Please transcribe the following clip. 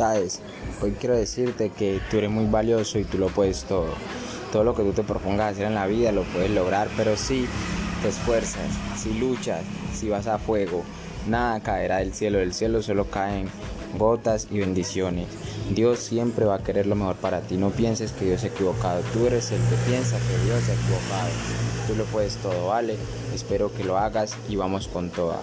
Hoy pues quiero decirte que tú eres muy valioso y tú lo puedes todo. Todo lo que tú te propongas hacer en la vida lo puedes lograr, pero si te esfuerzas, si luchas, si vas a fuego, nada caerá del cielo. Del cielo solo caen gotas y bendiciones. Dios siempre va a querer lo mejor para ti. No pienses que Dios se equivocado. Tú eres el que piensa que Dios se ha equivocado. Tú lo puedes todo, ¿vale? Espero que lo hagas y vamos con toda.